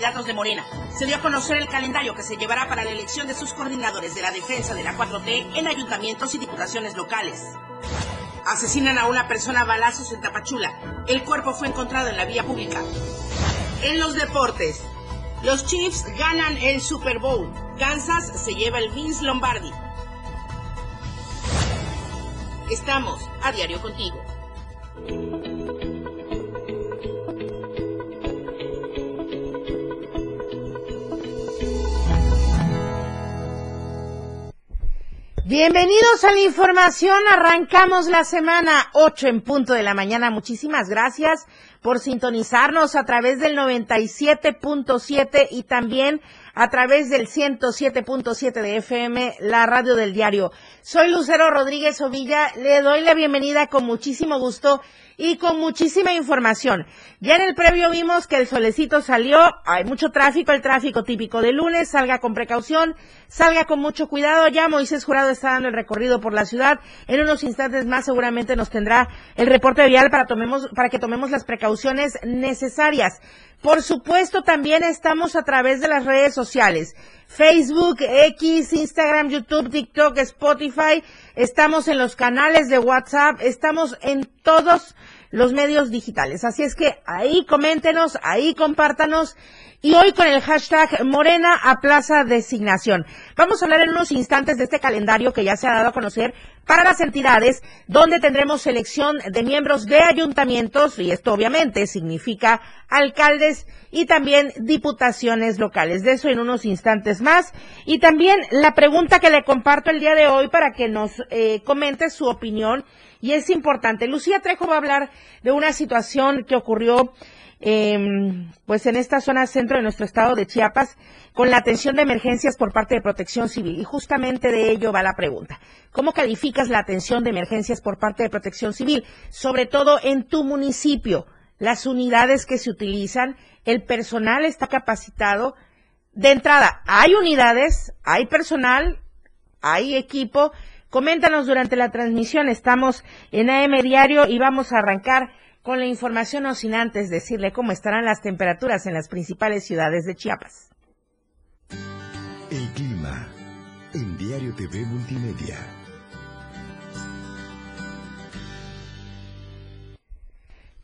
de Morena. Se dio a conocer el calendario que se llevará para la elección de sus coordinadores de la defensa de la 4T en ayuntamientos y diputaciones locales. Asesinan a una persona a balazos en Tapachula. El cuerpo fue encontrado en la vía pública. En los deportes, los Chiefs ganan el Super Bowl. Kansas se lleva el Vince Lombardi. Estamos a diario contigo. Bienvenidos a la información. Arrancamos la semana 8 en punto de la mañana. Muchísimas gracias por sintonizarnos a través del 97.7 y también a través del 107.7 de FM, la radio del diario. Soy Lucero Rodríguez Ovilla. Le doy la bienvenida con muchísimo gusto y con muchísima información. Ya en el previo vimos que el solecito salió, hay mucho tráfico, el tráfico típico de lunes, salga con precaución, salga con mucho cuidado. Ya Moisés Jurado está dando el recorrido por la ciudad. En unos instantes más seguramente nos tendrá el reporte vial para, tomemos, para que tomemos las precauciones necesarias. Por supuesto, también estamos a través de las redes sociales. Facebook, X, Instagram, YouTube, TikTok, Spotify. Estamos en los canales de WhatsApp. Estamos en todos los medios digitales. Así es que ahí coméntenos, ahí compártanos y hoy con el hashtag Morena a Plaza Designación. Vamos a hablar en unos instantes de este calendario que ya se ha dado a conocer para las entidades donde tendremos selección de miembros de ayuntamientos y esto obviamente significa alcaldes y también diputaciones locales. De eso en unos instantes más. Y también la pregunta que le comparto el día de hoy para que nos eh, comente su opinión y es importante. Lucía Trejo va a hablar de una situación que ocurrió eh, pues en esta zona centro de nuestro estado de Chiapas con la atención de emergencias por parte de Protección Civil. Y justamente de ello va la pregunta. ¿Cómo calificas la atención de emergencias por parte de Protección Civil? Sobre todo en tu municipio, las unidades que se utilizan, el personal está capacitado. De entrada, hay unidades, hay personal, hay equipo. Coméntanos durante la transmisión. Estamos en AM Diario y vamos a arrancar con la información o sin antes decirle cómo estarán las temperaturas en las principales ciudades de Chiapas. El clima en Diario TV Multimedia.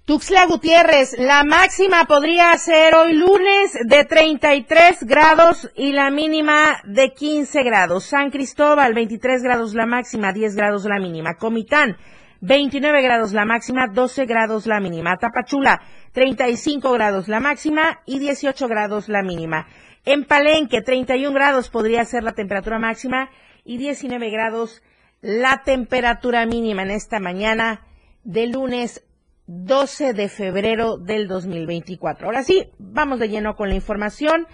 Tuxtla Gutiérrez, la máxima podría ser hoy lunes de 33 grados y la mínima de 15 grados. San Cristóbal, 23 grados la máxima, 10 grados la mínima. Comitán, 29 grados la máxima, 12 grados la mínima. Tapachula, 35 grados la máxima y 18 grados la mínima. En Palenque, 31 grados podría ser la temperatura máxima y 19 grados la temperatura mínima en esta mañana de lunes 12 de febrero del 2024. Ahora sí, vamos de lleno con la información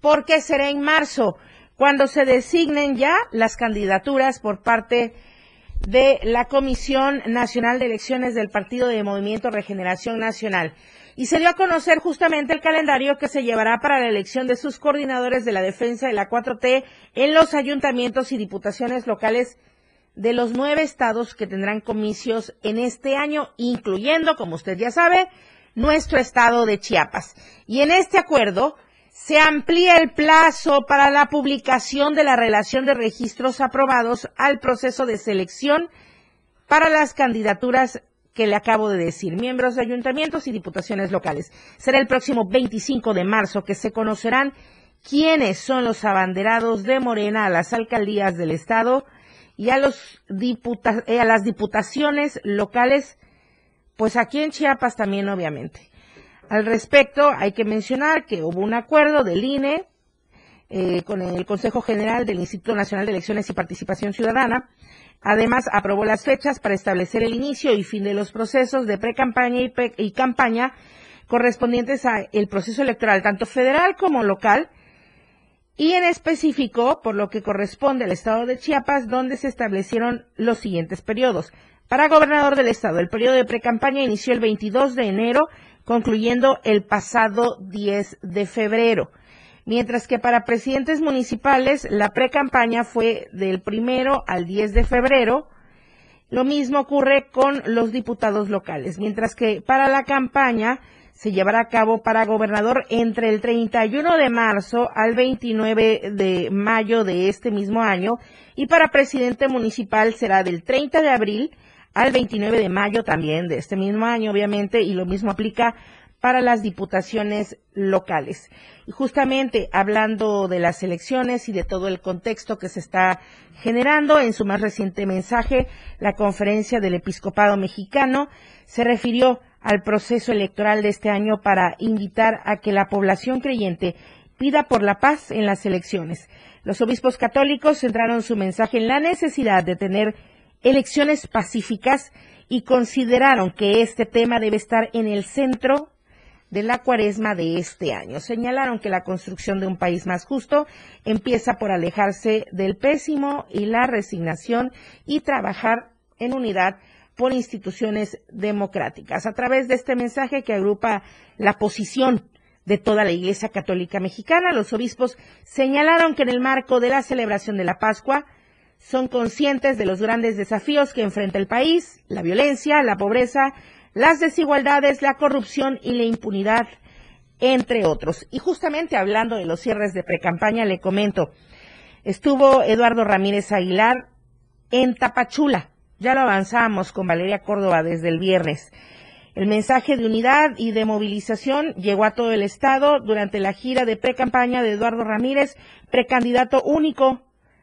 porque será en marzo cuando se designen ya las candidaturas por parte de la Comisión Nacional de Elecciones del Partido de Movimiento Regeneración Nacional. Y se dio a conocer justamente el calendario que se llevará para la elección de sus coordinadores de la defensa de la 4T en los ayuntamientos y diputaciones locales de los nueve estados que tendrán comicios en este año, incluyendo, como usted ya sabe, nuestro estado de Chiapas. Y en este acuerdo, se amplía el plazo para la publicación de la relación de registros aprobados al proceso de selección para las candidaturas que le acabo de decir, miembros de ayuntamientos y diputaciones locales. Será el próximo 25 de marzo que se conocerán quiénes son los abanderados de Morena a las alcaldías del Estado y a, los eh, a las diputaciones locales, pues aquí en Chiapas también, obviamente. Al respecto, hay que mencionar que hubo un acuerdo del INE eh, con el Consejo General del Instituto Nacional de Elecciones y Participación Ciudadana. Además, aprobó las fechas para establecer el inicio y fin de los procesos de pre-campaña y, y campaña correspondientes al proceso electoral, tanto federal como local, y en específico por lo que corresponde al estado de Chiapas, donde se establecieron los siguientes periodos. Para gobernador del estado, el periodo de pre-campaña inició el 22 de enero concluyendo el pasado 10 de febrero. Mientras que para presidentes municipales la pre-campaña fue del primero al 10 de febrero. Lo mismo ocurre con los diputados locales, mientras que para la campaña se llevará a cabo para gobernador entre el 31 de marzo al 29 de mayo de este mismo año y para presidente municipal será del 30 de abril al 29 de mayo también de este mismo año, obviamente, y lo mismo aplica para las diputaciones locales. Y justamente hablando de las elecciones y de todo el contexto que se está generando, en su más reciente mensaje, la conferencia del episcopado mexicano se refirió al proceso electoral de este año para invitar a que la población creyente pida por la paz en las elecciones. Los obispos católicos centraron su mensaje en la necesidad de tener elecciones pacíficas y consideraron que este tema debe estar en el centro de la cuaresma de este año. Señalaron que la construcción de un país más justo empieza por alejarse del pésimo y la resignación y trabajar en unidad por instituciones democráticas. A través de este mensaje que agrupa la posición de toda la Iglesia Católica Mexicana, los obispos señalaron que en el marco de la celebración de la Pascua son conscientes de los grandes desafíos que enfrenta el país, la violencia, la pobreza, las desigualdades, la corrupción y la impunidad, entre otros. Y justamente hablando de los cierres de precampaña, le comento, estuvo Eduardo Ramírez Aguilar en Tapachula. Ya lo avanzamos con Valeria Córdoba desde el viernes. El mensaje de unidad y de movilización llegó a todo el Estado durante la gira de precampaña de Eduardo Ramírez, precandidato único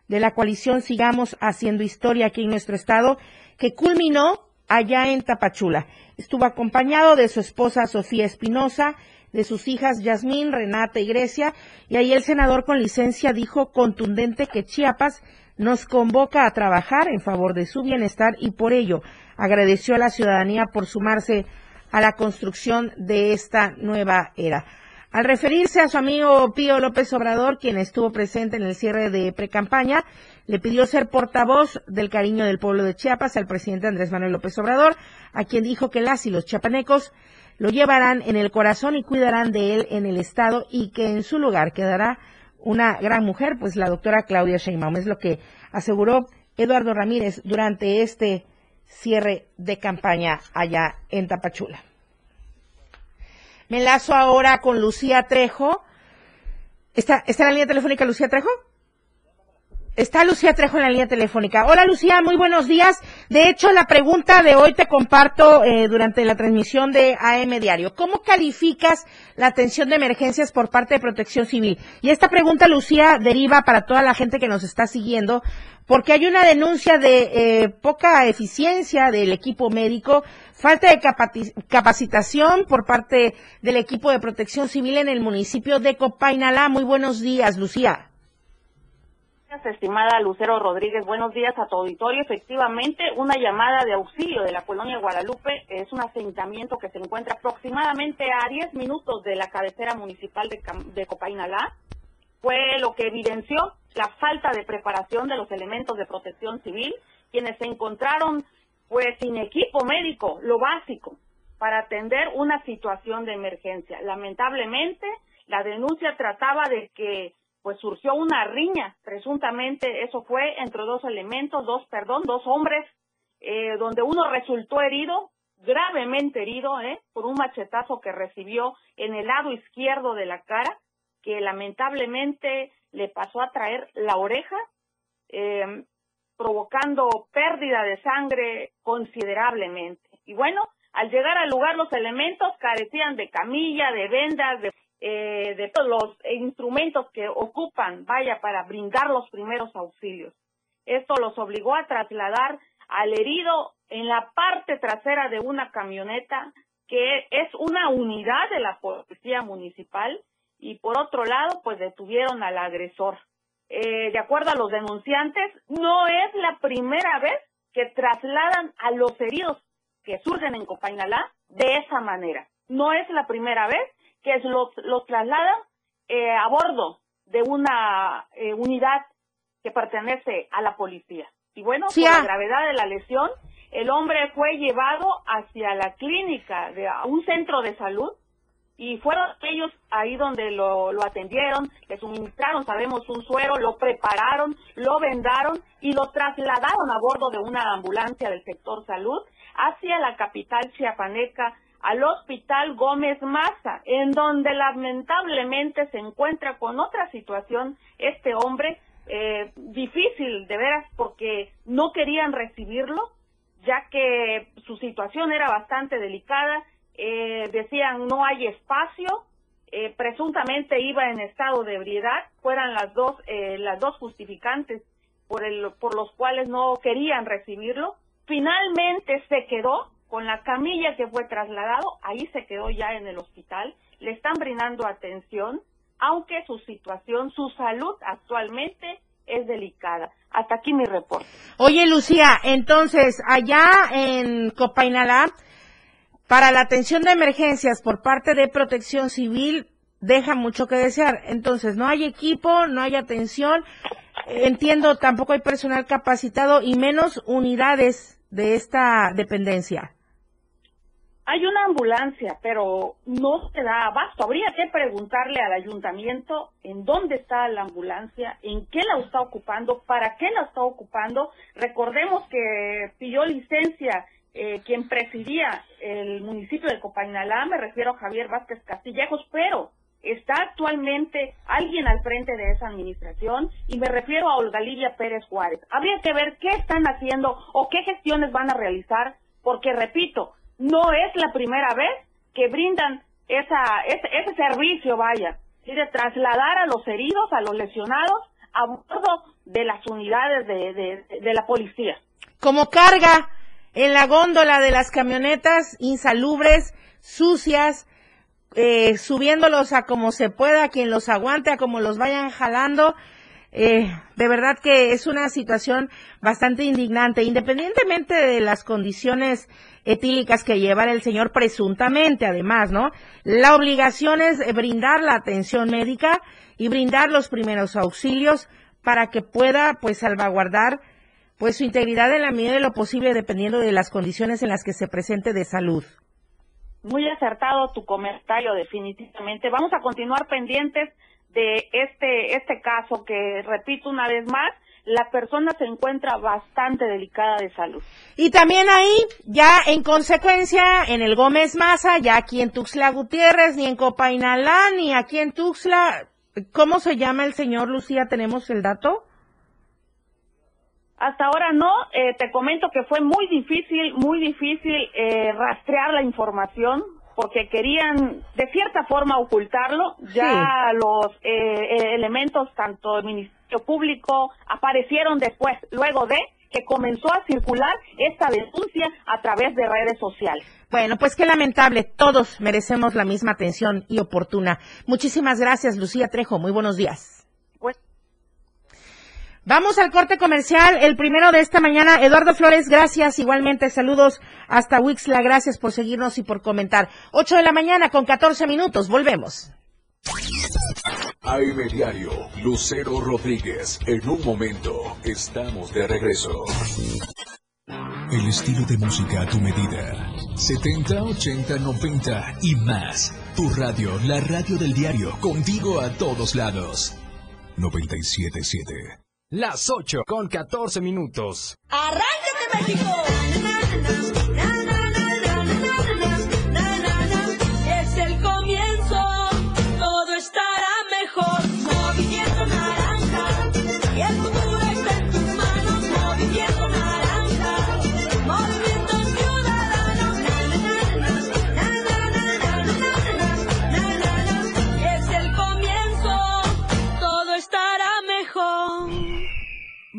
de la coalición Sigamos Haciendo Historia aquí en nuestro Estado, que culminó allá en Tapachula. Estuvo acompañado de su esposa Sofía Espinosa, de sus hijas Yasmín, Renata y Grecia, y ahí el senador con licencia dijo contundente que Chiapas nos convoca a trabajar en favor de su bienestar y por ello agradeció a la ciudadanía por sumarse a la construcción de esta nueva era. Al referirse a su amigo Pío López Obrador, quien estuvo presente en el cierre de precampaña, le pidió ser portavoz del cariño del pueblo de Chiapas al presidente Andrés Manuel López Obrador, a quien dijo que las y los chiapanecos lo llevarán en el corazón y cuidarán de él en el Estado y que en su lugar quedará una gran mujer, pues la doctora Claudia Sheinbaum. Es lo que aseguró Eduardo Ramírez durante este cierre de campaña allá en Tapachula. Me enlazo ahora con Lucía Trejo. ¿Está, ¿Está en la línea telefónica Lucía Trejo? Está Lucía Trejo en la línea telefónica. Hola Lucía, muy buenos días. De hecho, la pregunta de hoy te comparto eh, durante la transmisión de AM Diario. ¿Cómo calificas la atención de emergencias por parte de Protección Civil? Y esta pregunta, Lucía, deriva para toda la gente que nos está siguiendo, porque hay una denuncia de eh, poca eficiencia del equipo médico, falta de capacitación por parte del equipo de Protección Civil en el municipio de Copainalá. Muy buenos días, Lucía estimada Lucero Rodríguez. Buenos días a tu auditorio. Efectivamente, una llamada de auxilio de la colonia Guadalupe es un asentamiento que se encuentra aproximadamente a 10 minutos de la cabecera municipal de, de Copainalá. Fue lo que evidenció la falta de preparación de los elementos de protección civil, quienes se encontraron pues sin equipo médico, lo básico, para atender una situación de emergencia. Lamentablemente, la denuncia trataba de que pues surgió una riña, presuntamente eso fue entre dos elementos, dos, perdón, dos hombres, eh, donde uno resultó herido, gravemente herido, eh, por un machetazo que recibió en el lado izquierdo de la cara, que lamentablemente le pasó a traer la oreja, eh, provocando pérdida de sangre considerablemente. Y bueno, al llegar al lugar los elementos carecían de camilla, de vendas, de eh, de todos los instrumentos que ocupan, vaya, para brindar los primeros auxilios. Esto los obligó a trasladar al herido en la parte trasera de una camioneta que es una unidad de la policía municipal y por otro lado pues detuvieron al agresor. Eh, de acuerdo a los denunciantes, no es la primera vez que trasladan a los heridos que surgen en Copainalá de esa manera. No es la primera vez que los, los trasladan eh, a bordo de una eh, unidad que pertenece a la policía. Y bueno, por la gravedad de la lesión, el hombre fue llevado hacia la clínica de un centro de salud y fueron ellos ahí donde lo, lo atendieron, le suministraron, sabemos, un suero, lo prepararon, lo vendaron y lo trasladaron a bordo de una ambulancia del sector salud hacia la capital chiapaneca al Hospital Gómez Maza, en donde lamentablemente se encuentra con otra situación este hombre, eh, difícil de veras porque no querían recibirlo, ya que su situación era bastante delicada, eh, decían no hay espacio, eh, presuntamente iba en estado de ebriedad, fueran las dos, eh, las dos justificantes por, el, por los cuales no querían recibirlo. Finalmente se quedó con la camilla que fue trasladado, ahí se quedó ya en el hospital, le están brindando atención, aunque su situación, su salud actualmente es delicada. Hasta aquí mi reporte. Oye, Lucía, entonces, allá en Copainalá, para la atención de emergencias por parte de Protección Civil, deja mucho que desear. Entonces, no hay equipo, no hay atención. Entiendo, tampoco hay personal capacitado y menos unidades de esta dependencia. Hay una ambulancia, pero no se da abasto. Habría que preguntarle al ayuntamiento en dónde está la ambulancia, en qué la está ocupando, para qué la está ocupando. Recordemos que pidió licencia eh, quien presidía el municipio de Copainalá, me refiero a Javier Vázquez Castillejos, pero está actualmente alguien al frente de esa administración y me refiero a Olga Lidia Pérez Juárez. Habría que ver qué están haciendo o qué gestiones van a realizar, porque repito, no es la primera vez que brindan esa, ese, ese servicio, vaya, y de trasladar a los heridos, a los lesionados, a bordo de las unidades de, de, de la policía. Como carga en la góndola de las camionetas insalubres, sucias, eh, subiéndolos a como se pueda, a quien los aguante, a como los vayan jalando. Eh, de verdad que es una situación bastante indignante, independientemente de las condiciones etílicas que lleva el señor presuntamente, además, ¿no? La obligación es brindar la atención médica y brindar los primeros auxilios para que pueda, pues, salvaguardar, pues, su integridad en la medida de lo posible, dependiendo de las condiciones en las que se presente de salud. Muy acertado tu comentario, definitivamente. Vamos a continuar pendientes de este, este caso que, repito una vez más, la persona se encuentra bastante delicada de salud. Y también ahí, ya en consecuencia, en el Gómez Maza, ya aquí en Tuxtla Gutiérrez, ni en Copainalá, ni aquí en Tuxtla, ¿cómo se llama el señor Lucía? ¿Tenemos el dato? Hasta ahora no, eh, te comento que fue muy difícil, muy difícil eh, rastrear la información porque querían de cierta forma ocultarlo. Ya los eh, elementos, tanto del Ministerio Público, aparecieron después, luego de que comenzó a circular esta denuncia a través de redes sociales. Bueno, pues qué lamentable. Todos merecemos la misma atención y oportuna. Muchísimas gracias, Lucía Trejo. Muy buenos días. Vamos al corte comercial, el primero de esta mañana. Eduardo Flores, gracias. Igualmente, saludos hasta Wixla. Gracias por seguirnos y por comentar. 8 de la mañana con 14 minutos. Volvemos. AM Diario, Lucero Rodríguez. En un momento, estamos de regreso. El estilo de música a tu medida. 70, 80, 90 y más. Tu radio, la radio del diario, contigo a todos lados. 977. Las 8 con 14 minutos. ¡Arráncate, México!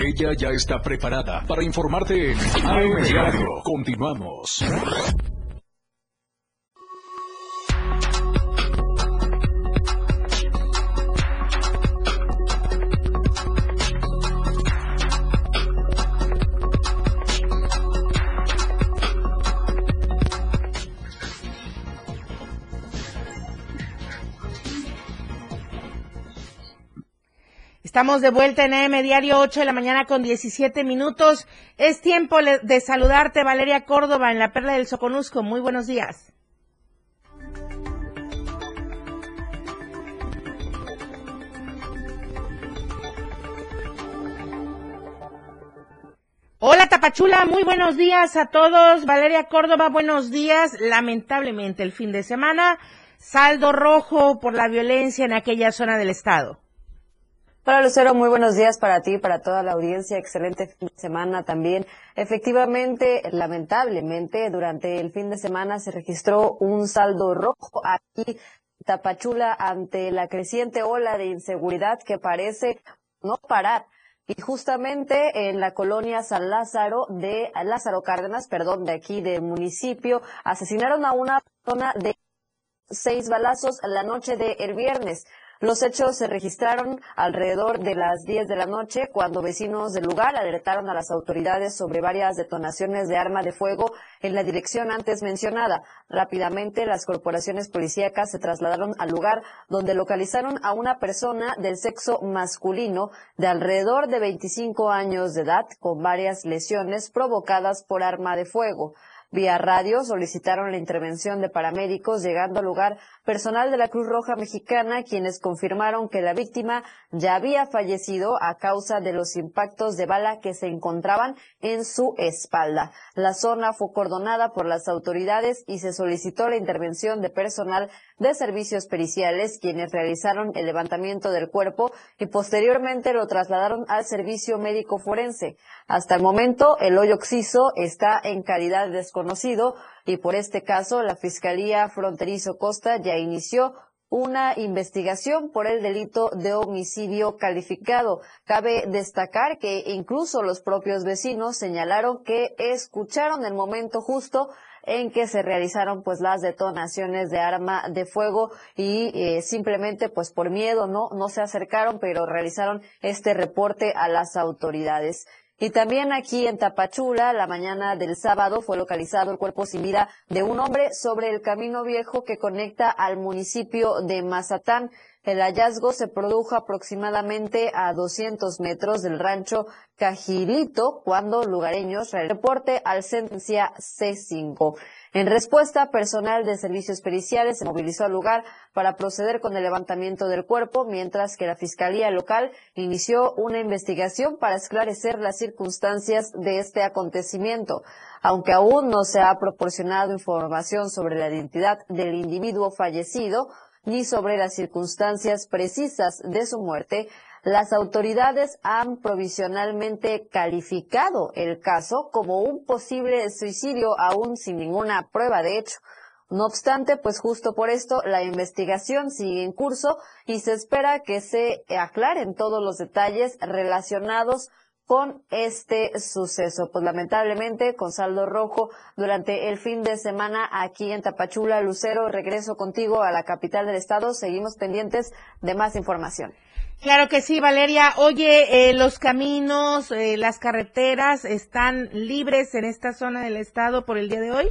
Ella ya está preparada para informarte en AM. Continuamos. Estamos de vuelta en AM Diario 8 de la mañana con 17 minutos. Es tiempo de saludarte, Valeria Córdoba, en la Perla del Soconusco. Muy buenos días. Hola Tapachula, muy buenos días a todos. Valeria Córdoba, buenos días. Lamentablemente el fin de semana, saldo rojo por la violencia en aquella zona del estado. Hola Lucero, muy buenos días para ti y para toda la audiencia. Excelente fin de semana también. Efectivamente, lamentablemente, durante el fin de semana se registró un saldo rojo aquí en Tapachula ante la creciente ola de inseguridad que parece no parar. Y justamente en la colonia San Lázaro de Lázaro Cárdenas, perdón, de aquí del municipio, asesinaron a una persona de seis balazos la noche del viernes. Los hechos se registraron alrededor de las 10 de la noche cuando vecinos del lugar alertaron a las autoridades sobre varias detonaciones de arma de fuego en la dirección antes mencionada. Rápidamente las corporaciones policíacas se trasladaron al lugar donde localizaron a una persona del sexo masculino de alrededor de 25 años de edad con varias lesiones provocadas por arma de fuego. Vía radio solicitaron la intervención de paramédicos, llegando al lugar personal de la Cruz Roja Mexicana, quienes confirmaron que la víctima ya había fallecido a causa de los impactos de bala que se encontraban en su espalda. La zona fue cordonada por las autoridades y se solicitó la intervención de personal de servicios periciales, quienes realizaron el levantamiento del cuerpo y posteriormente lo trasladaron al servicio médico forense. Hasta el momento, el hoyo oxiso está en calidad de desconocido y por este caso la Fiscalía Fronterizo Costa ya inició una investigación por el delito de homicidio calificado. Cabe destacar que incluso los propios vecinos señalaron que escucharon el momento justo en que se realizaron pues las detonaciones de arma de fuego y eh, simplemente pues por miedo no no se acercaron pero realizaron este reporte a las autoridades. Y también aquí en Tapachula, la mañana del sábado, fue localizado el cuerpo sin vida de un hombre sobre el camino viejo que conecta al municipio de Mazatán. El hallazgo se produjo aproximadamente a 200 metros del rancho Cajilito cuando lugareños reporte al sentencia C5. En respuesta, personal de servicios periciales se movilizó al lugar para proceder con el levantamiento del cuerpo, mientras que la Fiscalía local inició una investigación para esclarecer las circunstancias de este acontecimiento. Aunque aún no se ha proporcionado información sobre la identidad del individuo fallecido, ni sobre las circunstancias precisas de su muerte, las autoridades han provisionalmente calificado el caso como un posible suicidio aún sin ninguna prueba de hecho. No obstante, pues justo por esto la investigación sigue en curso y se espera que se aclaren todos los detalles relacionados con este suceso. Pues lamentablemente, con saldo rojo durante el fin de semana aquí en Tapachula, Lucero, regreso contigo a la capital del estado. Seguimos pendientes de más información. Claro que sí, Valeria. Oye, eh, los caminos, eh, las carreteras están libres en esta zona del estado por el día de hoy.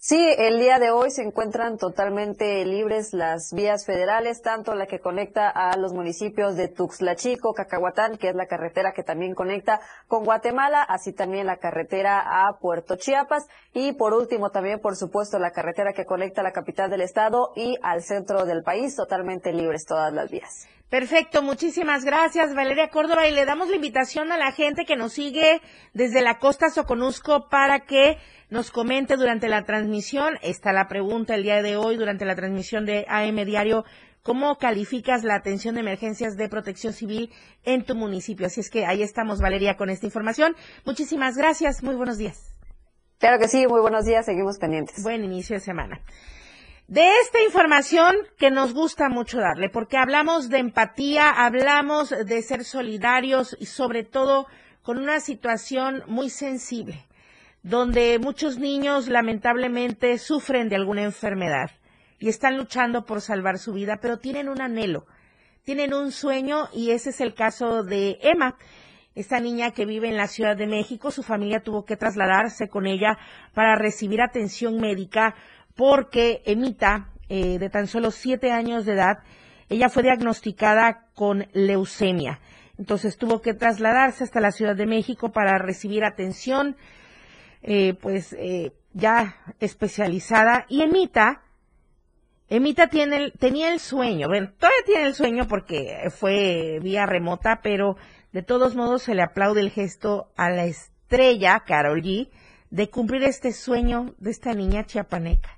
Sí, el día de hoy se encuentran totalmente libres las vías federales, tanto la que conecta a los municipios de Tuxtla Chico, Cacahuatán, que es la carretera que también conecta con Guatemala, así también la carretera a Puerto Chiapas y por último también, por supuesto, la carretera que conecta a la capital del estado y al centro del país, totalmente libres todas las vías. Perfecto, muchísimas gracias Valeria Córdoba y le damos la invitación a la gente que nos sigue desde la costa Soconusco para que nos comente durante la transmisión. Está la pregunta el día de hoy durante la transmisión de AM Diario. ¿Cómo calificas la atención de emergencias de protección civil en tu municipio? Así es que ahí estamos, Valeria, con esta información. Muchísimas gracias. Muy buenos días. Claro que sí, muy buenos días. Seguimos pendientes. Buen inicio de semana. De esta información que nos gusta mucho darle, porque hablamos de empatía, hablamos de ser solidarios y sobre todo con una situación muy sensible donde muchos niños lamentablemente sufren de alguna enfermedad y están luchando por salvar su vida, pero tienen un anhelo, tienen un sueño y ese es el caso de Emma. Esta niña que vive en la Ciudad de México, su familia tuvo que trasladarse con ella para recibir atención médica porque Emita, eh, de tan solo siete años de edad, ella fue diagnosticada con leucemia. Entonces tuvo que trasladarse hasta la Ciudad de México para recibir atención eh, pues eh, ya especializada y Emita, Emita tiene tenía el sueño, bueno, todavía tiene el sueño porque fue vía remota, pero de todos modos se le aplaude el gesto a la estrella Carol G de cumplir este sueño de esta niña chiapaneca.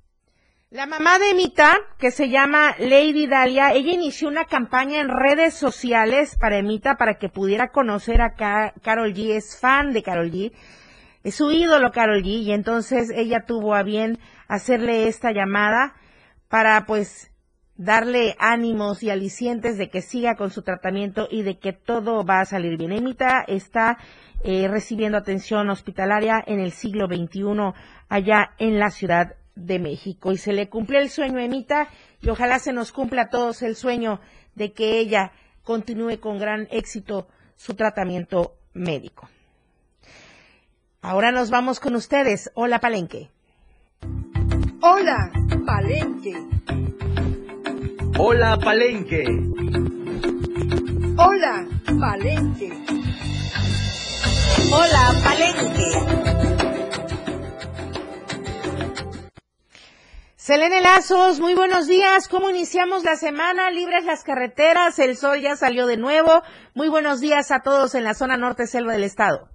La mamá de Emita, que se llama Lady Dalia, ella inició una campaña en redes sociales para Emita para que pudiera conocer a Carol G. Es fan de Carol G. Es su ídolo Carol G. Y entonces ella tuvo a bien hacerle esta llamada para pues darle ánimos y alicientes de que siga con su tratamiento y de que todo va a salir bien. Emita está eh, recibiendo atención hospitalaria en el siglo XXI allá en la Ciudad de México y se le cumplió el sueño a Emita y ojalá se nos cumpla a todos el sueño de que ella continúe con gran éxito su tratamiento médico. Ahora nos vamos con ustedes. Hola Palenque. Hola Palenque. Hola Palenque. Hola Palenque. Hola Palenque. Selene Lazos, muy buenos días. ¿Cómo iniciamos la semana? Libres las carreteras, el sol ya salió de nuevo. Muy buenos días a todos en la zona norte selva del estado.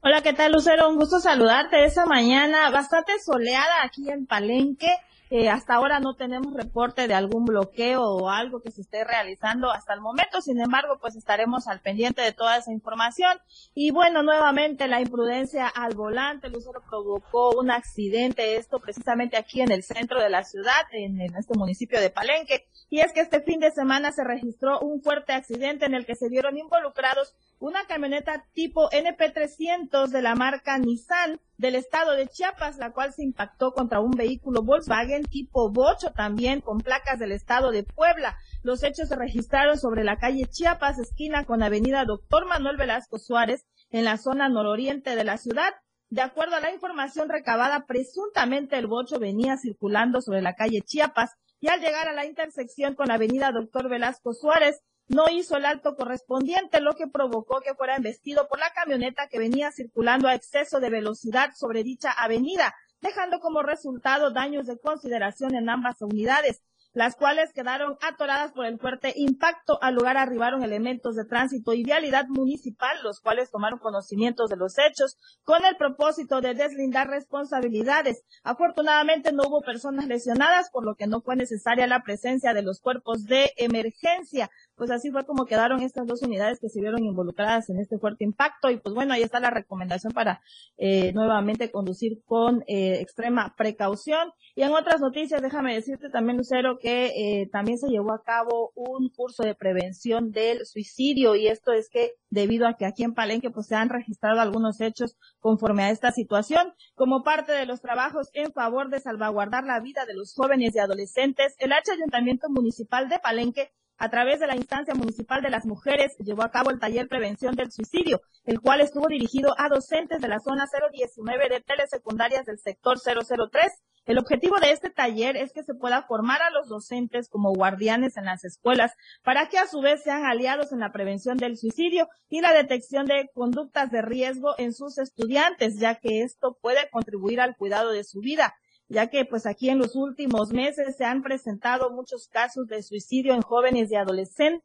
Hola, ¿qué tal Lucero? Un gusto saludarte esa mañana bastante soleada aquí en Palenque. Eh, hasta ahora no tenemos reporte de algún bloqueo o algo que se esté realizando hasta el momento. Sin embargo, pues estaremos al pendiente de toda esa información. Y bueno, nuevamente la imprudencia al volante, Lucero provocó un accidente, esto precisamente aquí en el centro de la ciudad, en, en este municipio de Palenque. Y es que este fin de semana se registró un fuerte accidente en el que se vieron involucrados una camioneta tipo NP300 de la marca Nissan del estado de Chiapas, la cual se impactó contra un vehículo Volkswagen tipo Bocho también con placas del estado de Puebla. Los hechos se registraron sobre la calle Chiapas, esquina con avenida Doctor Manuel Velasco Suárez, en la zona nororiente de la ciudad. De acuerdo a la información recabada, presuntamente el bocho venía circulando sobre la calle Chiapas y al llegar a la intersección con avenida Doctor Velasco Suárez, no hizo el alto correspondiente, lo que provocó que fuera embestido por la camioneta que venía circulando a exceso de velocidad sobre dicha avenida, dejando como resultado daños de consideración en ambas unidades las cuales quedaron atoradas por el fuerte impacto. Al lugar arribaron elementos de tránsito y vialidad municipal, los cuales tomaron conocimientos de los hechos con el propósito de deslindar responsabilidades. Afortunadamente no hubo personas lesionadas, por lo que no fue necesaria la presencia de los cuerpos de emergencia. Pues así fue como quedaron estas dos unidades que se vieron involucradas en este fuerte impacto y pues bueno, ahí está la recomendación para eh, nuevamente conducir con eh, extrema precaución. Y en otras noticias, déjame decirte también, Lucero, que eh, también se llevó a cabo un curso de prevención del suicidio y esto es que debido a que aquí en Palenque pues se han registrado algunos hechos conforme a esta situación, como parte de los trabajos en favor de salvaguardar la vida de los jóvenes y adolescentes, el H Ayuntamiento Municipal de Palenque a través de la instancia municipal de las mujeres llevó a cabo el taller prevención del suicidio, el cual estuvo dirigido a docentes de la zona 019 de telesecundarias del sector 003. El objetivo de este taller es que se pueda formar a los docentes como guardianes en las escuelas para que a su vez sean aliados en la prevención del suicidio y la detección de conductas de riesgo en sus estudiantes, ya que esto puede contribuir al cuidado de su vida ya que pues aquí en los últimos meses se han presentado muchos casos de suicidio en jóvenes y adolescentes.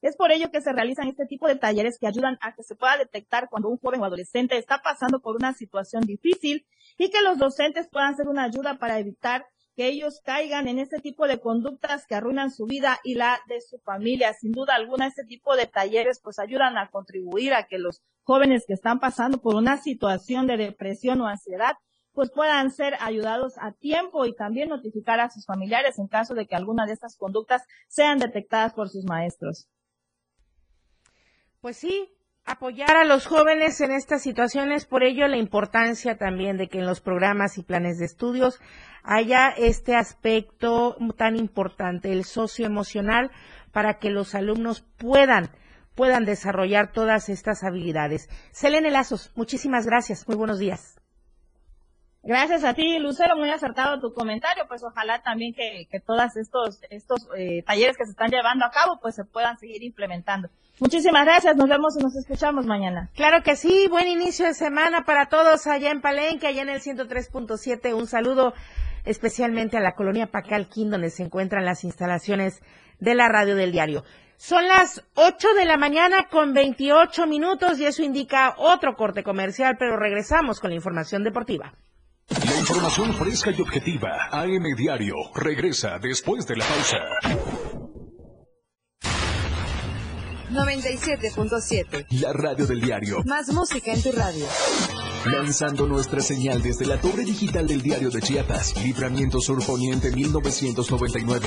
Es por ello que se realizan este tipo de talleres que ayudan a que se pueda detectar cuando un joven o adolescente está pasando por una situación difícil y que los docentes puedan ser una ayuda para evitar que ellos caigan en ese tipo de conductas que arruinan su vida y la de su familia. Sin duda alguna, este tipo de talleres pues ayudan a contribuir a que los jóvenes que están pasando por una situación de depresión o ansiedad pues puedan ser ayudados a tiempo y también notificar a sus familiares en caso de que alguna de estas conductas sean detectadas por sus maestros. Pues sí, apoyar a los jóvenes en estas situaciones, por ello la importancia también de que en los programas y planes de estudios haya este aspecto tan importante, el socioemocional, para que los alumnos puedan puedan desarrollar todas estas habilidades. Selene Lazos, muchísimas gracias. Muy buenos días. Gracias a ti, Lucero, muy acertado tu comentario, pues ojalá también que, que todos estos, estos eh, talleres que se están llevando a cabo, pues se puedan seguir implementando. Muchísimas gracias, nos vemos y nos escuchamos mañana. Claro que sí, buen inicio de semana para todos allá en Palenque, allá en el 103.7, un saludo especialmente a la colonia Pacalquín, donde se encuentran las instalaciones de la radio del diario. Son las 8 de la mañana con 28 minutos y eso indica otro corte comercial, pero regresamos con la información deportiva. La información fresca y objetiva. AM Diario. Regresa después de la pausa. 97.7. La radio del diario. Más música en tu radio. Lanzando nuestra señal desde la torre digital del diario de Chiapas. Libramiento Sur Poniente 1999.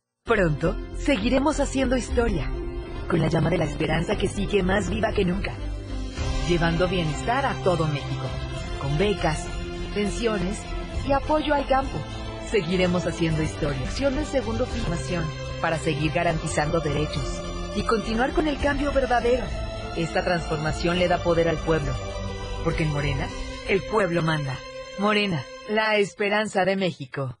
Pronto seguiremos haciendo historia, con la llama de la esperanza que sigue más viva que nunca, llevando bienestar a todo México, con becas, pensiones y apoyo al campo. Seguiremos haciendo historia, acción del segundo filmación, para seguir garantizando derechos y continuar con el cambio verdadero. Esta transformación le da poder al pueblo, porque en Morena, el pueblo manda. Morena, la esperanza de México.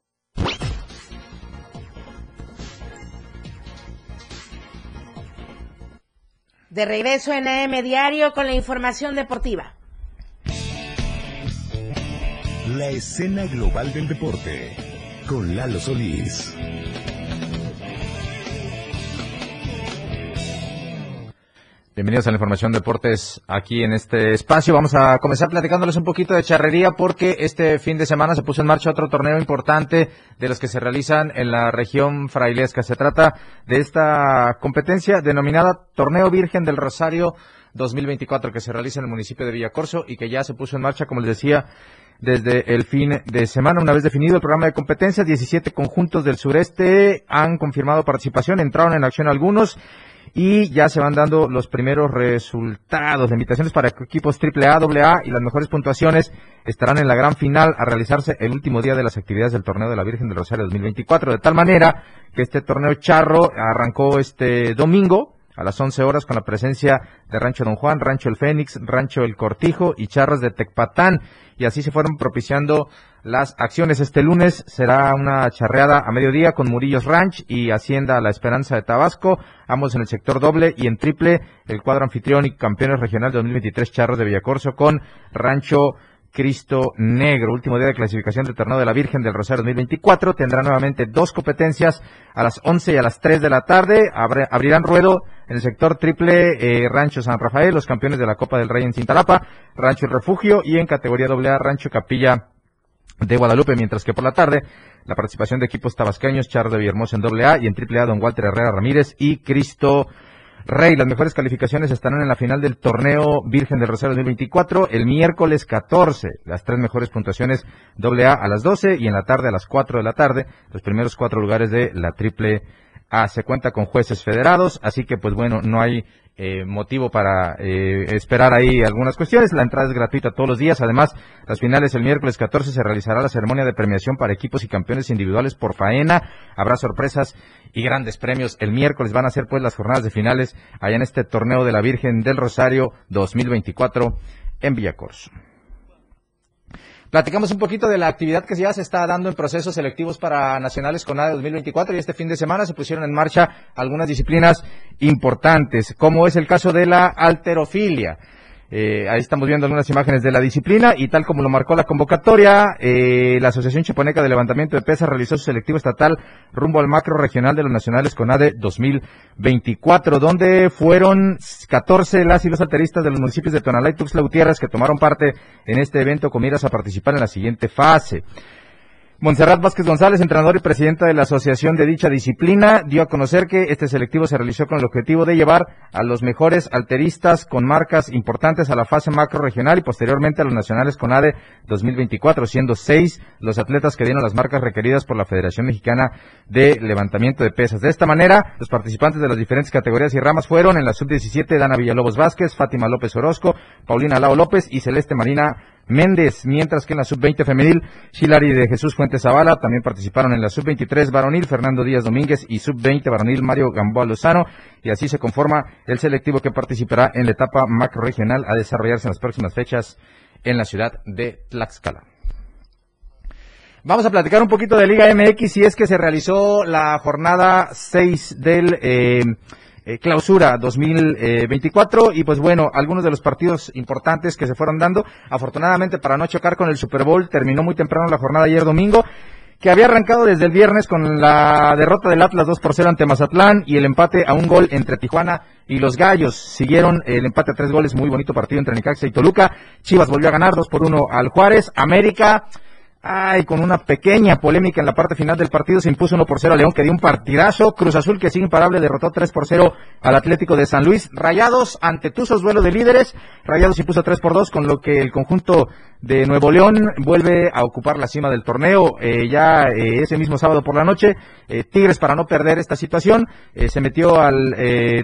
De regreso en AM Diario con la información deportiva. La escena global del deporte con Lalo Solís. Bienvenidos a la información deportes aquí en este espacio. Vamos a comenzar platicándoles un poquito de charrería porque este fin de semana se puso en marcha otro torneo importante de los que se realizan en la región frailesca. Se trata de esta competencia denominada Torneo Virgen del Rosario 2024 que se realiza en el municipio de Villacorso y que ya se puso en marcha, como les decía, desde el fin de semana. Una vez definido el programa de competencia, 17 conjuntos del sureste han confirmado participación, entraron en acción algunos y ya se van dando los primeros resultados. Las invitaciones para equipos AAA, AA y las mejores puntuaciones estarán en la gran final a realizarse el último día de las actividades del torneo de la Virgen del Rosario 2024. De tal manera que este torneo charro arrancó este domingo a las 11 horas con la presencia de Rancho Don Juan, Rancho El Fénix, Rancho El Cortijo y Charras de Tecpatán. Y así se fueron propiciando las acciones. Este lunes será una charreada a mediodía con Murillos Ranch y Hacienda La Esperanza de Tabasco, ambos en el sector doble y en triple el cuadro anfitrión y campeones regional 2023 Charros de Villacorso con Rancho Cristo Negro. Último día de clasificación del torneo de la Virgen del Rosario 2024. Tendrá nuevamente dos competencias a las 11 y a las 3 de la tarde. abrirán ruedo en el sector triple eh, Rancho San Rafael, los campeones de la Copa del Rey en Cintalapa, Rancho Refugio y en categoría AA Rancho Capilla de Guadalupe, mientras que por la tarde la participación de equipos tabasqueños, Char de Villahermosa en AA y en AAA Don Walter Herrera Ramírez y Cristo Rey. Las mejores calificaciones estarán en la final del torneo Virgen del Rosario 2024 el miércoles 14. Las tres mejores puntuaciones AA a las 12 y en la tarde a las 4 de la tarde. Los primeros cuatro lugares de la triple A. Se cuenta con jueces federados, así que pues bueno, no hay eh, motivo para eh, esperar ahí algunas cuestiones. La entrada es gratuita todos los días. Además, las finales el miércoles 14 se realizará la ceremonia de premiación para equipos y campeones individuales por faena. Habrá sorpresas y grandes premios. El miércoles van a ser pues las jornadas de finales allá en este torneo de la Virgen del Rosario 2024 en Villacorso. Platicamos un poquito de la actividad que ya se está dando en procesos selectivos para nacionales con ADE 2024 y este fin de semana se pusieron en marcha algunas disciplinas importantes, como es el caso de la alterofilia. Eh, ahí estamos viendo algunas imágenes de la disciplina y tal como lo marcó la convocatoria, eh, la Asociación Chiponeca de Levantamiento de Pesas realizó su selectivo estatal rumbo al macro regional de los nacionales con ADE 2024, donde fueron 14 las y los alteristas de los municipios de Tonalá y Tuxtla Gutiérrez que tomaron parte en este evento con miras a participar en la siguiente fase. Montserrat Vázquez González, entrenador y presidenta de la asociación de dicha disciplina, dio a conocer que este selectivo se realizó con el objetivo de llevar a los mejores alteristas con marcas importantes a la fase macro regional y posteriormente a los nacionales con ADE 2024, siendo seis los atletas que dieron las marcas requeridas por la Federación Mexicana de Levantamiento de Pesas. De esta manera, los participantes de las diferentes categorías y ramas fueron en la sub-17 Dana Villalobos Vázquez, Fátima López Orozco, Paulina Lao López y Celeste Marina Méndez, mientras que en la sub-20 femenil, Chilari de Jesús Fuentes Zavala, también participaron en la sub-23 varonil, Fernando Díaz Domínguez y sub-20 varonil, Mario Gamboa Lozano, y así se conforma el selectivo que participará en la etapa macro regional a desarrollarse en las próximas fechas en la ciudad de Tlaxcala. Vamos a platicar un poquito de Liga MX y es que se realizó la jornada 6 del... Eh, eh, clausura 2024 y pues bueno, algunos de los partidos importantes que se fueron dando, afortunadamente para no chocar con el Super Bowl, terminó muy temprano la jornada ayer domingo que había arrancado desde el viernes con la derrota del Atlas 2 por 0 ante Mazatlán y el empate a un gol entre Tijuana y los Gallos. Siguieron el empate a tres goles, muy bonito partido entre Necaxa y Toluca. Chivas volvió a ganar 2 por 1 al Juárez. América Ay, con una pequeña polémica en la parte final del partido se impuso 1 por 0 a León que dio un partidazo. Cruz Azul que sigue imparable derrotó 3 por 0 al Atlético de San Luis. Rayados ante Tuzos, duelo de líderes. Rayados impuso 3 por 2 con lo que el conjunto de Nuevo León vuelve a ocupar la cima del torneo. Eh, ya eh, ese mismo sábado por la noche, eh, Tigres para no perder esta situación se metió al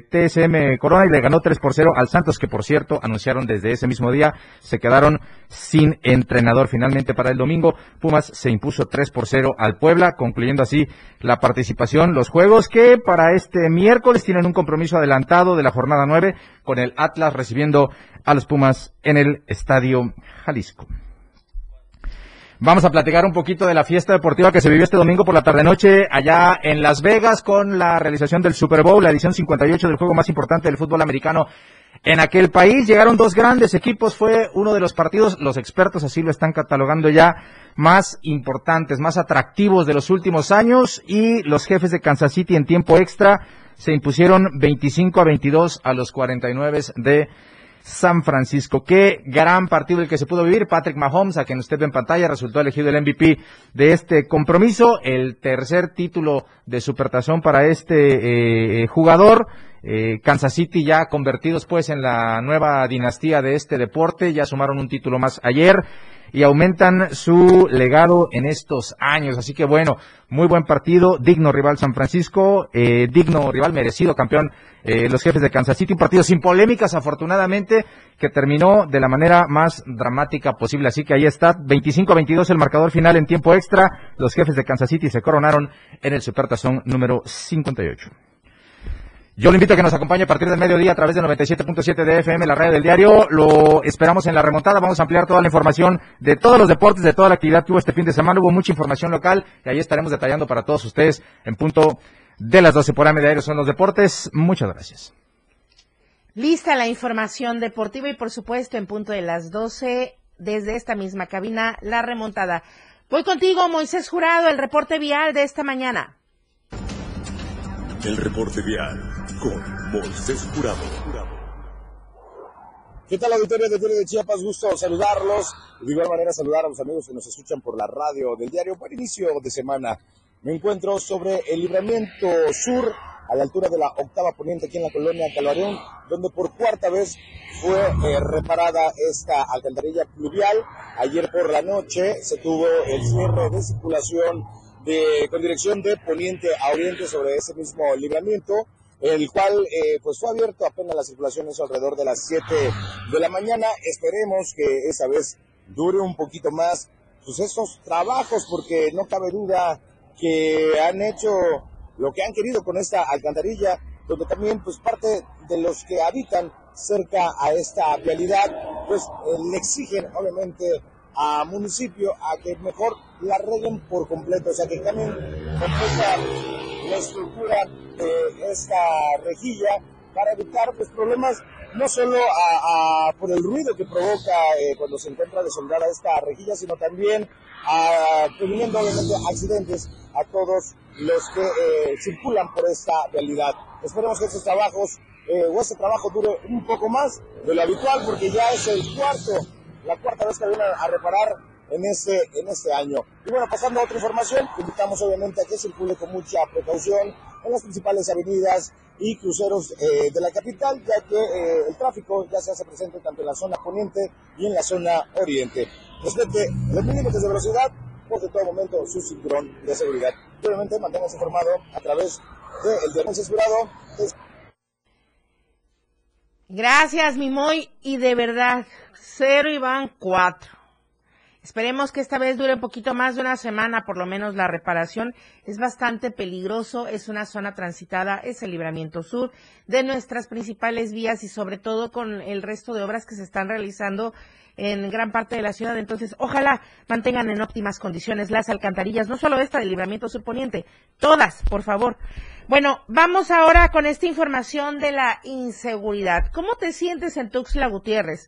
TSM Corona y le ganó 3 por 0 al Santos que por cierto anunciaron desde ese mismo día se quedaron sin entrenador finalmente para el domingo. Pumas se impuso 3 por 0 al Puebla, concluyendo así la participación. Los juegos que para este miércoles tienen un compromiso adelantado de la jornada 9 con el Atlas recibiendo a los Pumas en el Estadio Jalisco. Vamos a platicar un poquito de la fiesta deportiva que se vivió este domingo por la tarde-noche allá en Las Vegas con la realización del Super Bowl, la edición 58 del juego más importante del fútbol americano en aquel país. Llegaron dos grandes equipos, fue uno de los partidos, los expertos así lo están catalogando ya, más importantes, más atractivos de los últimos años y los jefes de Kansas City en tiempo extra se impusieron 25 a 22 a los 49 de San Francisco. Qué gran partido el que se pudo vivir. Patrick Mahomes, a quien usted ve en pantalla, resultó elegido el MVP de este compromiso. El tercer título de supertazón para este eh, jugador. Eh, Kansas City ya convertidos pues en la nueva dinastía de este deporte. Ya sumaron un título más ayer y aumentan su legado en estos años. Así que bueno, muy buen partido, digno rival San Francisco, eh, digno rival merecido campeón eh, los jefes de Kansas City, un partido sin polémicas afortunadamente que terminó de la manera más dramática posible. Así que ahí está, 25-22 el marcador final en tiempo extra. Los jefes de Kansas City se coronaron en el Supertazón número 58. Yo le invito a que nos acompañe a partir del mediodía a través de 97.7 de FM, la radio del diario. Lo esperamos en la remontada. Vamos a ampliar toda la información de todos los deportes, de toda la actividad que hubo este fin de semana. Hubo mucha información local y ahí estaremos detallando para todos ustedes en punto de las 12 por AM de Aéreo son los deportes. Muchas gracias. Lista la información deportiva y por supuesto en punto de las 12 desde esta misma cabina, la remontada. Voy contigo, Moisés Jurado, el reporte vial de esta mañana. El reporte vial con Moisés Jurado. ¿Qué tal, auditorio de Diario de Chiapas? Gusto saludarlos. De igual manera, saludar a los amigos que nos escuchan por la radio del diario. Buen inicio de semana. Me encuentro sobre el libramiento sur, a la altura de la octava poniente aquí en la colonia Calvarón, donde por cuarta vez fue eh, reparada esta alcantarilla pluvial. Ayer por la noche se tuvo el cierre de circulación de, con dirección de poniente a oriente sobre ese mismo libramiento el cual eh, pues fue abierto apenas la circulación eso alrededor de las 7 de la mañana. Esperemos que esa vez dure un poquito más pues esos trabajos porque no cabe duda que han hecho lo que han querido con esta alcantarilla, donde también pues parte de los que habitan cerca a esta vialidad pues le exigen obviamente a municipio a que mejor la arreglen por completo, o sea que cambien completa la estructura de esta rejilla para evitar pues problemas no solo a, por el ruido que provoca eh, cuando se encuentra desoldada esta rejilla, sino también a, previniendo obviamente accidentes a todos los que eh, circulan por esta realidad. Esperemos que estos trabajos eh, o este trabajo dure un poco más de lo habitual porque ya es el cuarto, la cuarta vez que vienen a reparar en este, en este año. Y bueno, pasando a otra información, invitamos obviamente a que circule con mucha precaución en las principales avenidas y cruceros eh, de la capital, ya que eh, el tráfico ya se hace presente tanto en la zona poniente y en la zona oriente. Respete los límites de velocidad, por de todo momento su cinturón de seguridad. obviamente manténgase informado a través del de diagnóstico Gracias, Mimoy. Y de verdad, cero y van cuatro. Esperemos que esta vez dure un poquito más de una semana, por lo menos la reparación. Es bastante peligroso, es una zona transitada, es el libramiento sur de nuestras principales vías y sobre todo con el resto de obras que se están realizando en gran parte de la ciudad. Entonces, ojalá mantengan en óptimas condiciones las alcantarillas, no solo esta del libramiento sur poniente, todas, por favor. Bueno, vamos ahora con esta información de la inseguridad. ¿Cómo te sientes en Tuxtla Gutiérrez?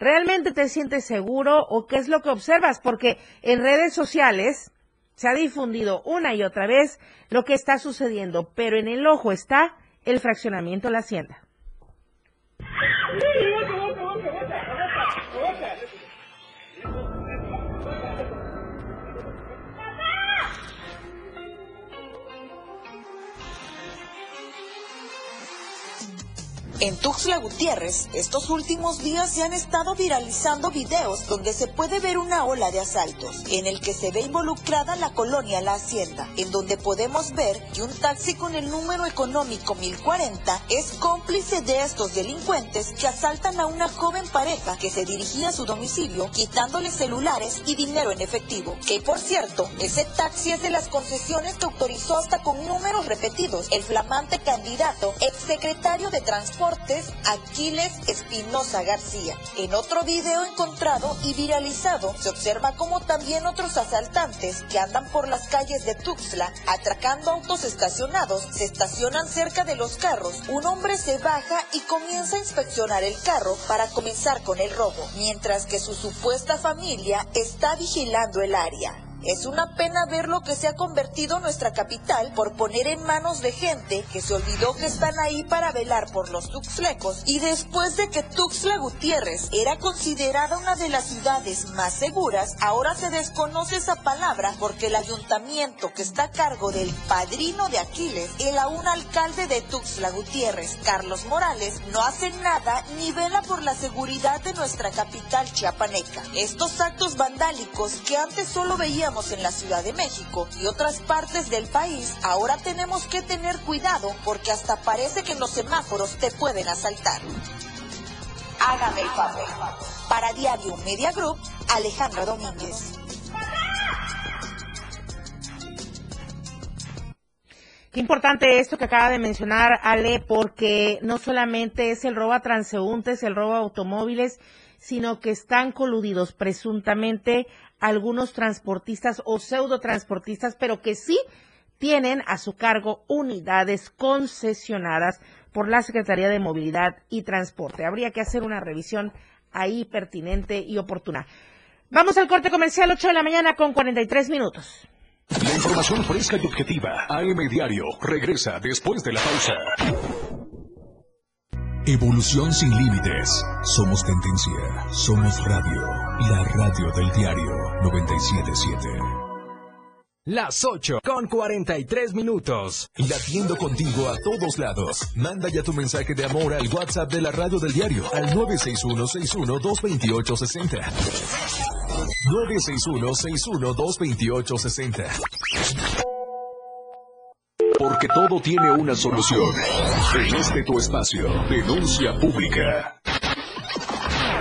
¿Realmente te sientes seguro o qué es lo que observas? Porque en redes sociales se ha difundido una y otra vez lo que está sucediendo, pero en el ojo está el fraccionamiento de la hacienda. En Tuxtla Gutiérrez, estos últimos días se han estado viralizando videos donde se puede ver una ola de asaltos, en el que se ve involucrada la colonia La Hacienda, en donde podemos ver que un taxi con el número económico 1040 es cómplice de estos delincuentes que asaltan a una joven pareja que se dirigía a su domicilio quitándole celulares y dinero en efectivo. Que por cierto, ese taxi es de las concesiones que autorizó hasta con números repetidos el flamante candidato exsecretario de Transporte Aquiles Espinosa García. En otro video encontrado y viralizado se observa como también otros asaltantes que andan por las calles de Tuxtla atracando autos estacionados se estacionan cerca de los carros. Un hombre se baja y comienza a inspeccionar el carro para comenzar con el robo, mientras que su supuesta familia está vigilando el área. Es una pena ver lo que se ha convertido nuestra capital por poner en manos de gente que se olvidó que están ahí para velar por los tuxlecos y después de que Tuxtla Gutiérrez era considerada una de las ciudades más seguras, ahora se desconoce esa palabra porque el ayuntamiento que está a cargo del padrino de Aquiles, el aún alcalde de Tuxtla Gutiérrez, Carlos Morales, no hace nada ni vela por la seguridad de nuestra capital chiapaneca. Estos actos vandálicos que antes solo en la Ciudad de México y otras partes del país, ahora tenemos que tener cuidado porque hasta parece que los semáforos te pueden asaltar. Hágame el favor. Para Diario Media Group, Alejandra Domínguez. Qué importante esto que acaba de mencionar Ale, porque no solamente es el robo a transeúntes, el robo a automóviles, sino que están coludidos presuntamente algunos transportistas o pseudo transportistas, pero que sí tienen a su cargo unidades concesionadas por la Secretaría de Movilidad y Transporte. Habría que hacer una revisión ahí pertinente y oportuna. Vamos al corte comercial 8 de la mañana con 43 minutos. La información fresca y objetiva. AM Diario regresa después de la pausa. Evolución sin límites. Somos tendencia. Somos radio. La radio del diario 977. Las 8 con 43 minutos. Latiendo contigo a todos lados. Manda ya tu mensaje de amor al WhatsApp de la radio del diario al 961-61-228-60. 961-61-228-60. Porque todo tiene una solución. En este tu espacio, denuncia pública.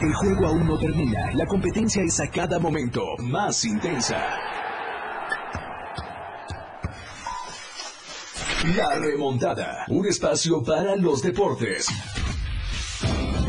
El juego aún no termina. La competencia es a cada momento más intensa. La remontada. Un espacio para los deportes.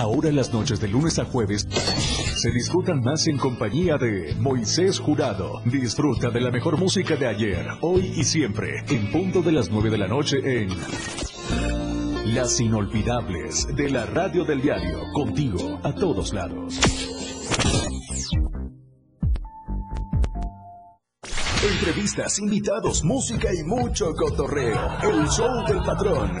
Ahora las noches de lunes a jueves se disfrutan más en compañía de Moisés Jurado. Disfruta de la mejor música de ayer, hoy y siempre, en punto de las 9 de la noche en Las Inolvidables de la Radio del Diario, contigo a todos lados. Entrevistas, invitados, música y mucho cotorreo. El show del patrón.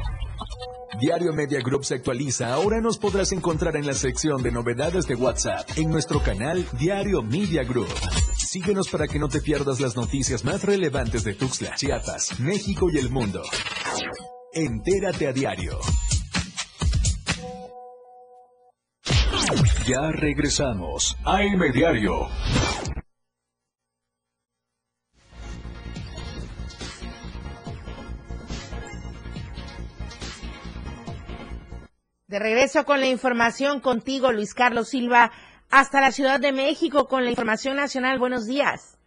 Diario Media Group se actualiza. Ahora nos podrás encontrar en la sección de novedades de WhatsApp en nuestro canal Diario Media Group. Síguenos para que no te pierdas las noticias más relevantes de Tuxtla, Chiapas, México y el mundo. Entérate a diario. Ya regresamos a Diario. De regreso con la información contigo, Luis Carlos Silva, hasta la Ciudad de México con la información nacional. Buenos días.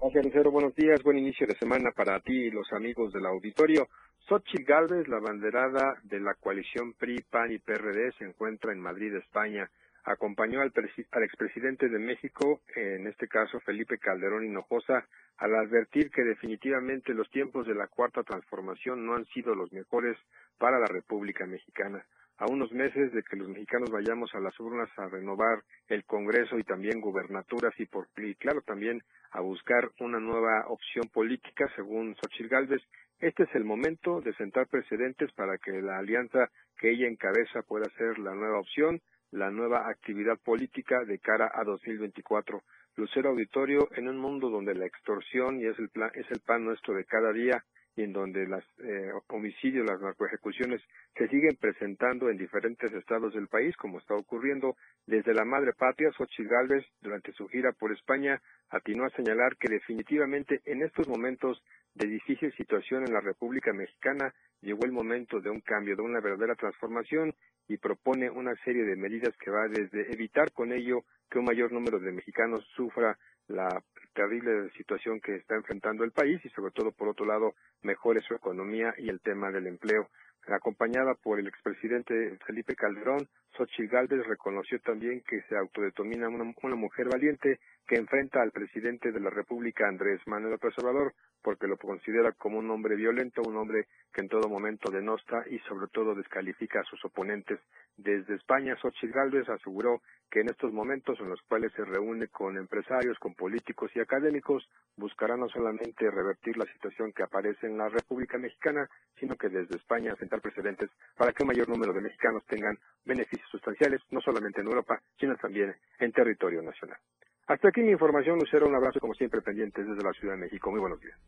Gracias, Lucero. Buenos días. Buen inicio de semana para ti y los amigos del auditorio. Xochitl Gálvez, la banderada de la coalición PRI, PAN y PRD, se encuentra en Madrid, España. Acompañó al, al expresidente de México, en este caso Felipe Calderón Hinojosa, al advertir que definitivamente los tiempos de la cuarta transformación no han sido los mejores para la República Mexicana a unos meses de que los mexicanos vayamos a las urnas a renovar el Congreso y también gubernaturas y, por, y claro, también a buscar una nueva opción política, según Xochitl Gálvez. Este es el momento de sentar precedentes para que la alianza que ella encabeza pueda ser la nueva opción, la nueva actividad política de cara a 2024. Lucero Auditorio, en un mundo donde la extorsión y es el, plan, es el pan nuestro de cada día, y en donde los eh, homicidios, las narcoejecuciones se siguen presentando en diferentes estados del país, como está ocurriendo desde la madre patria, Xochitl Gálvez, durante su gira por España, atinó a señalar que definitivamente en estos momentos de difícil situación en la República Mexicana llegó el momento de un cambio, de una verdadera transformación y propone una serie de medidas que va desde evitar con ello que un mayor número de mexicanos sufra la terrible situación que está enfrentando el país y sobre todo por otro lado mejore su economía y el tema del empleo. Acompañada por el expresidente Felipe Calderón, Xochitl Gálvez reconoció también que se autodetermina una, una, mujer valiente que enfrenta al presidente de la República, Andrés Manuel López Obrador, porque lo considera como un hombre violento, un hombre que en todo momento denosta y sobre todo descalifica a sus oponentes. Desde España, Xochitl Gálvez aseguró que en estos momentos en los cuales se reúne con empresarios, con políticos y académicos, buscará no solamente revertir la situación que aparece en la República Mexicana, sino que desde España sentar precedentes para que un mayor número de mexicanos tengan beneficios sustanciales, no solamente en Europa, sino también en territorio nacional. Hasta aquí mi información, Lucero. Un abrazo, como siempre, pendientes desde la Ciudad de México. Muy buenos días.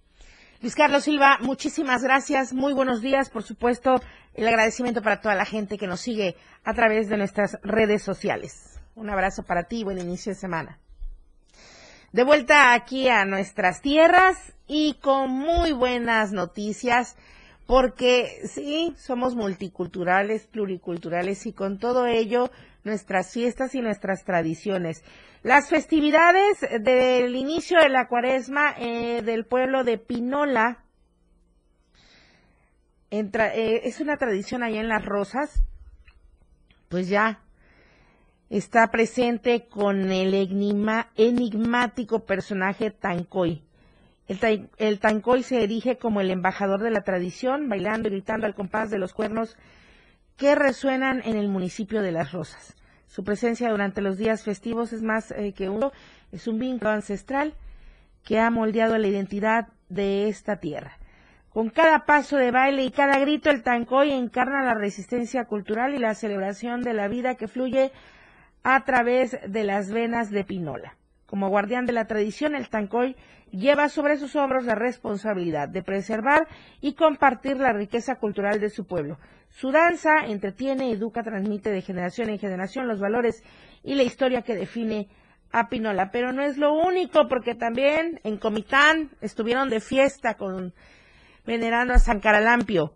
Luis Carlos Silva, muchísimas gracias. Muy buenos días. Por supuesto, el agradecimiento para toda la gente que nos sigue a través de nuestras redes sociales. Un abrazo para ti y buen inicio de semana. De vuelta aquí a nuestras tierras y con muy buenas noticias porque sí, somos multiculturales, pluriculturales y con todo ello nuestras fiestas y nuestras tradiciones. Las festividades del inicio de la cuaresma eh, del pueblo de Pinola eh, es una tradición allá en Las Rosas, pues ya está presente con el enigmático personaje Tancoy. El, Tancoy se erige como el embajador de la tradición, bailando y gritando al compás de los cuernos que resuenan en el municipio de Las Rosas. Su presencia durante los días festivos es más eh, que uno, es un vínculo ancestral que ha moldeado la identidad de esta tierra. Con cada paso de baile y cada grito, el tancoy encarna la resistencia cultural y la celebración de la vida que fluye a través de las venas de Pinola. Como guardián de la tradición, el tancoy lleva sobre sus hombros la responsabilidad de preservar y compartir la riqueza cultural de su pueblo. Su danza entretiene, educa, transmite de generación en generación los valores y la historia que define a Pinola. Pero no es lo único, porque también en Comitán estuvieron de fiesta con venerando a San Caralampio.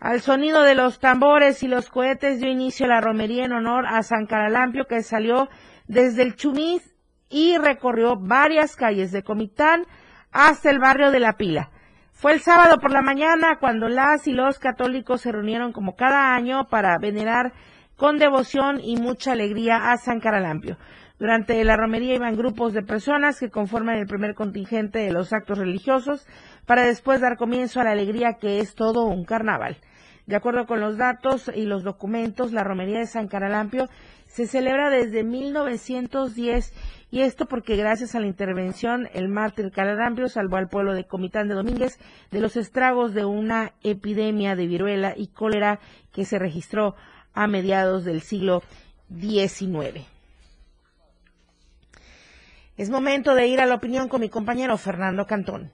Al sonido de los tambores y los cohetes dio inicio a la romería en honor a San Caralampio que salió desde el Chumis y recorrió varias calles de Comitán hasta el barrio de La Pila. Fue el sábado por la mañana cuando las y los católicos se reunieron como cada año para venerar con devoción y mucha alegría a San Caralampio. Durante la romería iban grupos de personas que conforman el primer contingente de los actos religiosos para después dar comienzo a la alegría que es todo un carnaval. De acuerdo con los datos y los documentos, la romería de San Caralampio se celebra desde 1910 y esto porque gracias a la intervención el mártir Calarampio salvó al pueblo de Comitán de Domínguez de los estragos de una epidemia de viruela y cólera que se registró a mediados del siglo XIX. Es momento de ir a la opinión con mi compañero Fernando Cantón.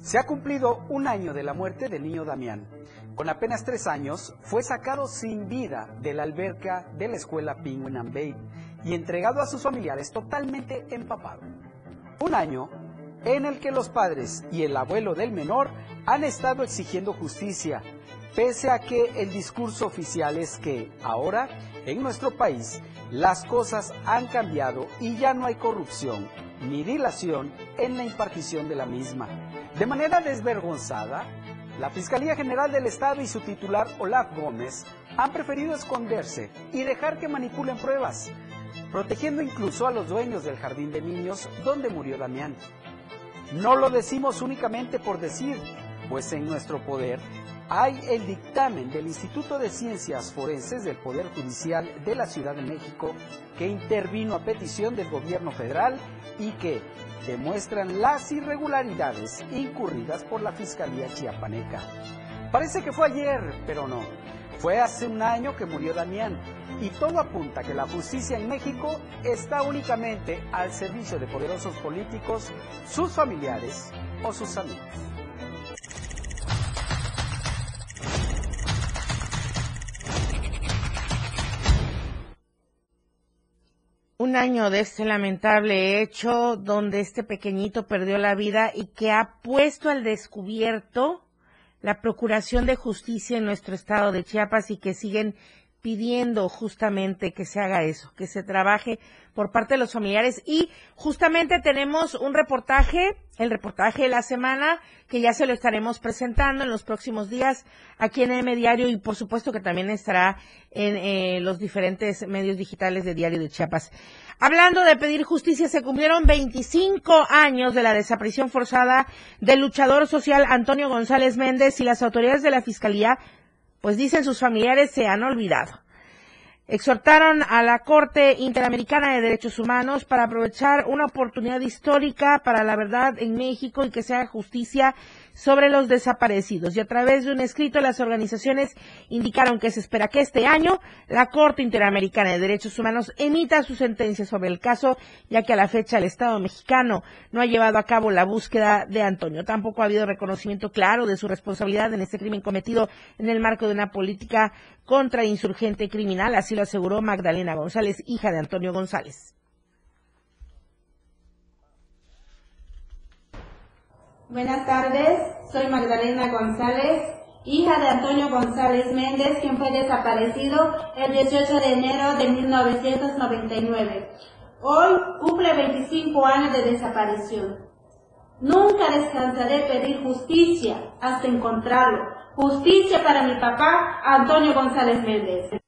Se ha cumplido un año de la muerte del niño Damián. Con apenas tres años, fue sacado sin vida de la alberca de la escuela Penguin Babe y entregado a sus familiares totalmente empapado. Un año en el que los padres y el abuelo del menor han estado exigiendo justicia, pese a que el discurso oficial es que ahora, en nuestro país, las cosas han cambiado y ya no hay corrupción ni dilación en la impartición de la misma. De manera desvergonzada, la Fiscalía General del Estado y su titular Olaf Gómez han preferido esconderse y dejar que manipulen pruebas, protegiendo incluso a los dueños del jardín de niños donde murió Damián. No lo decimos únicamente por decir, pues en nuestro poder hay el dictamen del Instituto de Ciencias Forenses del Poder Judicial de la Ciudad de México que intervino a petición del gobierno federal y que demuestran las irregularidades incurridas por la Fiscalía Chiapaneca. Parece que fue ayer, pero no. Fue hace un año que murió Damián y todo apunta que la justicia en México está únicamente al servicio de poderosos políticos, sus familiares o sus amigos. Un año de este lamentable hecho donde este pequeñito perdió la vida y que ha puesto al descubierto la Procuración de Justicia en nuestro estado de Chiapas y que siguen pidiendo justamente que se haga eso, que se trabaje por parte de los familiares. Y justamente tenemos un reportaje, el reportaje de la semana, que ya se lo estaremos presentando en los próximos días aquí en M Diario y por supuesto que también estará en eh, los diferentes medios digitales de Diario de Chiapas. Hablando de pedir justicia, se cumplieron 25 años de la desaparición forzada del luchador social Antonio González Méndez y las autoridades de la Fiscalía pues dicen sus familiares se han olvidado. Exhortaron a la Corte Interamericana de Derechos Humanos para aprovechar una oportunidad histórica para la verdad en México y que se haga justicia sobre los desaparecidos y a través de un escrito las organizaciones indicaron que se espera que este año la Corte Interamericana de Derechos Humanos emita su sentencia sobre el caso, ya que a la fecha el Estado mexicano no ha llevado a cabo la búsqueda de Antonio. Tampoco ha habido reconocimiento claro de su responsabilidad en este crimen cometido en el marco de una política contra insurgente criminal, así lo aseguró Magdalena González, hija de Antonio González. Buenas tardes, soy Magdalena González, hija de Antonio González Méndez, quien fue desaparecido el 18 de enero de 1999. Hoy cumple 25 años de desaparición. Nunca descansaré de pedir justicia hasta encontrarlo. Justicia para mi papá, Antonio González Méndez.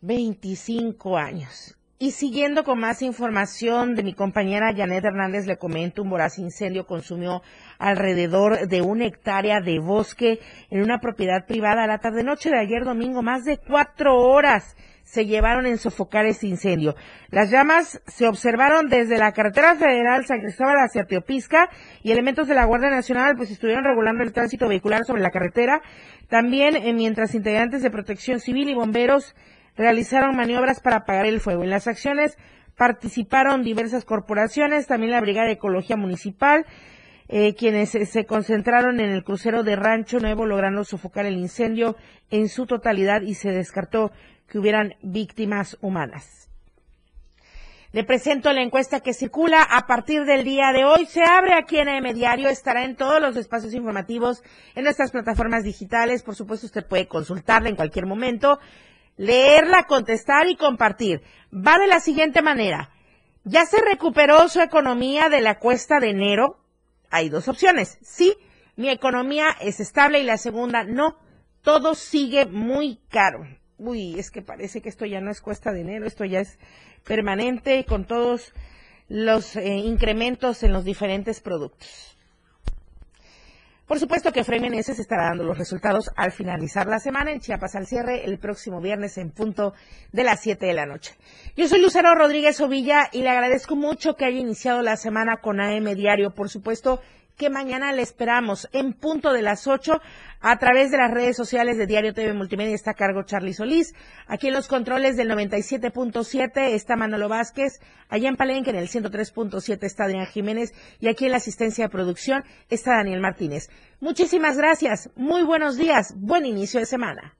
25 años. Y siguiendo con más información de mi compañera Janet Hernández, le comento, un voraz incendio consumió alrededor de una hectárea de bosque en una propiedad privada a la tarde-noche de ayer domingo. Más de cuatro horas se llevaron en sofocar ese incendio. Las llamas se observaron desde la carretera federal San Cristóbal hacia Teopisca y elementos de la Guardia Nacional pues estuvieron regulando el tránsito vehicular sobre la carretera. También eh, mientras integrantes de protección civil y bomberos realizaron maniobras para apagar el fuego. En las acciones participaron diversas corporaciones, también la Brigada de Ecología Municipal, eh, quienes se concentraron en el crucero de Rancho Nuevo, logrando sofocar el incendio en su totalidad y se descartó que hubieran víctimas humanas. Le presento la encuesta que circula a partir del día de hoy. Se abre aquí en M Diario, estará en todos los espacios informativos, en nuestras plataformas digitales. Por supuesto, usted puede consultarla en cualquier momento leerla, contestar y compartir. Va de la siguiente manera. ¿Ya se recuperó su economía de la cuesta de enero? Hay dos opciones. Sí, mi economía es estable y la segunda no. Todo sigue muy caro. Uy, es que parece que esto ya no es cuesta de enero, esto ya es permanente con todos los eh, incrementos en los diferentes productos. Por supuesto que Efraín estará dando los resultados al finalizar la semana en Chiapas al cierre el próximo viernes en punto de las 7 de la noche. Yo soy Lucero Rodríguez Ovilla y le agradezco mucho que haya iniciado la semana con AM Diario. Por supuesto, que mañana le esperamos en punto de las 8 a través de las redes sociales de Diario TV Multimedia. Está a cargo Charlie Solís. Aquí en los controles del 97.7 está Manolo Vázquez. Allá en Palenque en el 103.7 está Adrián Jiménez. Y aquí en la asistencia de producción está Daniel Martínez. Muchísimas gracias. Muy buenos días. Buen inicio de semana